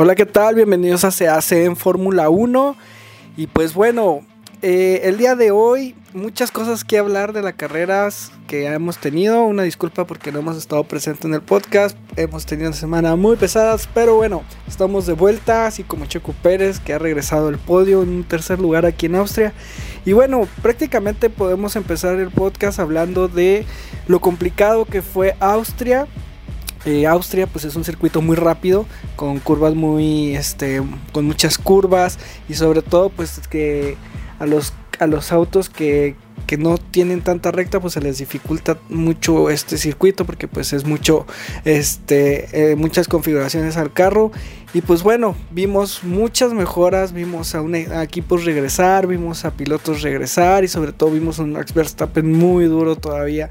Hola, ¿qué tal? Bienvenidos a Se hace en Fórmula 1. Y pues bueno, eh, el día de hoy muchas cosas que hablar de las carreras que hemos tenido. Una disculpa porque no hemos estado presentes en el podcast. Hemos tenido una semana muy pesadas, pero bueno, estamos de vuelta, así como Checo Pérez que ha regresado al podio en un tercer lugar aquí en Austria. Y bueno, prácticamente podemos empezar el podcast hablando de lo complicado que fue Austria. Eh, Austria pues es un circuito muy rápido con curvas muy este con muchas curvas y sobre todo pues que a los a los autos que, no tienen tanta recta pues se les dificulta mucho este circuito porque pues es mucho este eh, muchas configuraciones al carro y pues bueno vimos muchas mejoras vimos a, un, a equipos regresar vimos a pilotos regresar y sobre todo vimos un Max Verstappen muy duro todavía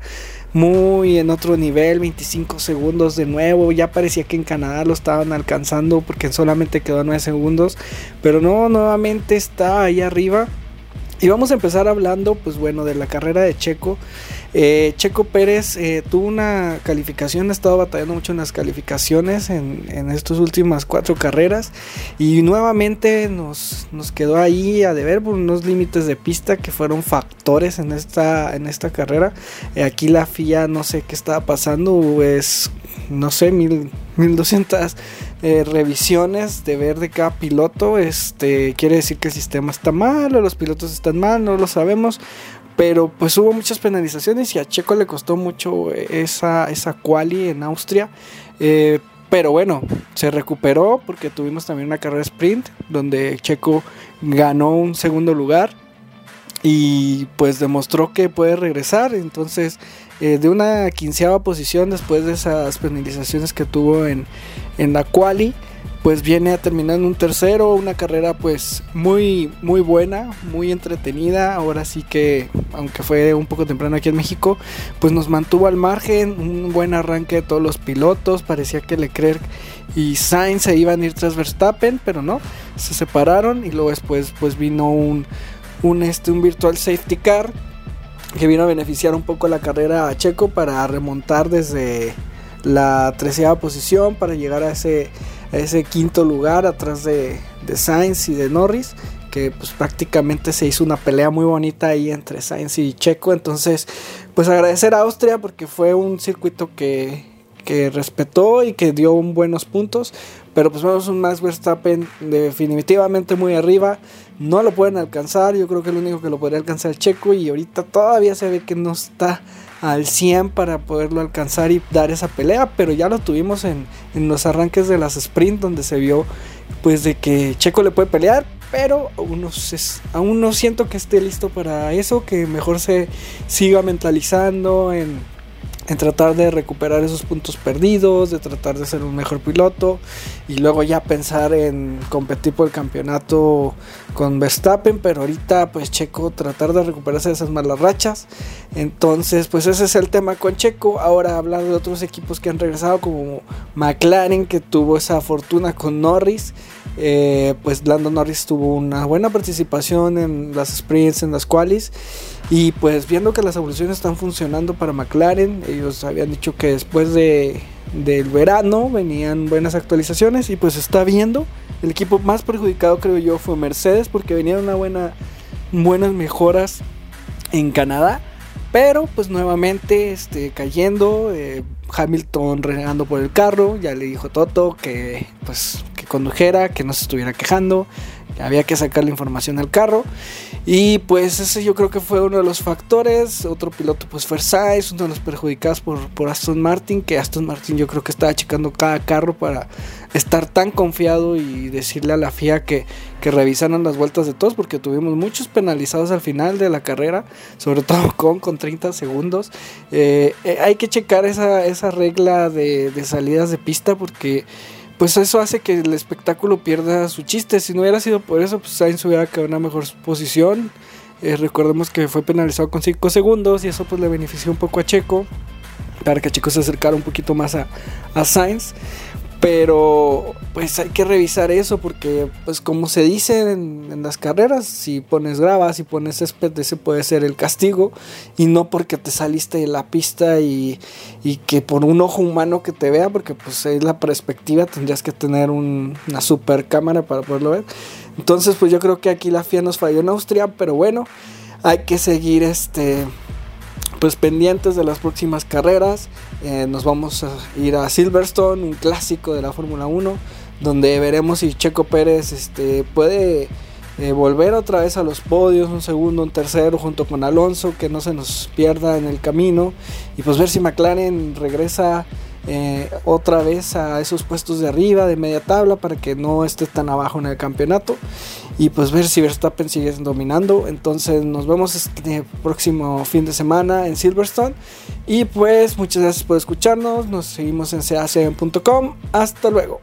muy en otro nivel 25 segundos de nuevo ya parecía que en Canadá lo estaban alcanzando porque solamente quedó 9 segundos pero no nuevamente está ahí arriba y vamos a empezar hablando, pues bueno, de la carrera de Checo. Eh, Checo Pérez eh, tuvo una calificación, ha estado batallando mucho en las calificaciones en, en estas últimas cuatro carreras. Y nuevamente nos, nos, quedó ahí a deber por unos límites de pista que fueron factores en esta, en esta carrera. Eh, aquí la FIA no sé qué estaba pasando, es no sé, mil, 1200 eh, revisiones de ver de cada piloto. Este quiere decir que el sistema está mal o los pilotos están mal, no lo sabemos. Pero pues hubo muchas penalizaciones y a Checo le costó mucho esa, esa quali en Austria. Eh, pero bueno, se recuperó porque tuvimos también una carrera sprint donde Checo ganó un segundo lugar y pues demostró que puede regresar. Entonces eh, de una quinceava posición después de esas penalizaciones que tuvo en, en la quali pues viene a terminar en un tercero, una carrera pues muy muy buena, muy entretenida, ahora sí que aunque fue un poco temprano aquí en México, pues nos mantuvo al margen, un buen arranque de todos los pilotos, parecía que Leclerc y Sainz se iban a ir tras Verstappen, pero no, se separaron y luego después pues vino un un este un virtual safety car que vino a beneficiar un poco la carrera a Checo para remontar desde la treceava posición para llegar a ese, ese quinto lugar atrás de, de, Sainz y de Norris que pues prácticamente se hizo una pelea muy bonita ahí entre Sainz y Checo. Entonces pues agradecer a Austria porque fue un circuito que, que respetó y que dio buenos puntos. Pero pues un Max Verstappen definitivamente muy arriba no lo pueden alcanzar. Yo creo que el único que lo podría alcanzar es Checo y ahorita todavía se ve que no está al 100 para poderlo alcanzar y dar esa pelea, pero ya lo tuvimos en, los arranques de las sprint donde se vio pues de que Checo le puede pelear, pero aún no siento que esté listo para eso, que mejor se siga mentalizando en en tratar de recuperar esos puntos perdidos, de tratar de ser un mejor piloto y luego ya pensar en competir por el campeonato con Verstappen, pero ahorita pues Checo tratar de recuperarse de esas malas rachas. Entonces pues ese es el tema con Checo. Ahora hablar de otros equipos que han regresado como McLaren que tuvo esa fortuna con Norris. Eh, pues Lando Norris tuvo una buena participación en las sprints, en las qualis y pues viendo que las evoluciones están funcionando para McLaren, ellos habían dicho que después de, del verano venían buenas actualizaciones y pues está viendo. El equipo más perjudicado creo yo fue Mercedes porque venían una buena, buenas mejoras en Canadá. Pero pues nuevamente este, cayendo, eh, Hamilton renegando por el carro, ya le dijo Toto que pues que condujera, que no se estuviera quejando, que había que sacar la información al carro. Y pues ese yo creo que fue uno de los factores. Otro piloto pues fue Sainz, uno de los perjudicados por, por Aston Martin, que Aston Martin yo creo que estaba checando cada carro para estar tan confiado y decirle a la FIA que, que revisaran las vueltas de todos, porque tuvimos muchos penalizados al final de la carrera, sobre todo con, con 30 segundos. Eh, eh, hay que checar esa, esa regla de, de salidas de pista porque pues eso hace que el espectáculo pierda su chiste. Si no hubiera sido por eso, pues Sainz hubiera quedado en una mejor posición. Eh, recordemos que fue penalizado con 5 segundos y eso pues le benefició un poco a Checo para que Checo se acercara un poquito más a, a Sainz. Pero pues hay que revisar eso porque pues como se dice en, las carreras, si pones grava, si pones césped, ese puede ser el castigo y no porque te saliste de la pista y, que por un ojo humano que te vea, porque pues es la perspectiva, tendrías que tener una super cámara para poderlo ver. Entonces pues yo creo que aquí la FIA nos falló en Austria, pero bueno, hay que seguir este pues pendientes de las próximas carreras. Eh, nos vamos a ir a Silverstone, un clásico de la Fórmula 1, donde veremos si Checo Pérez este, puede eh, volver otra vez a los podios, un segundo, un tercero, junto con Alonso, que no se nos pierda en el camino. Y pues ver si McLaren regresa eh, otra vez a esos puestos de arriba, de media tabla, para que no esté tan abajo en el campeonato. Y pues ver si Verstappen sigue dominando. Entonces nos vemos este próximo fin de semana en Silverstone. Y pues muchas gracias por escucharnos. Nos seguimos en cac.com. Hasta luego.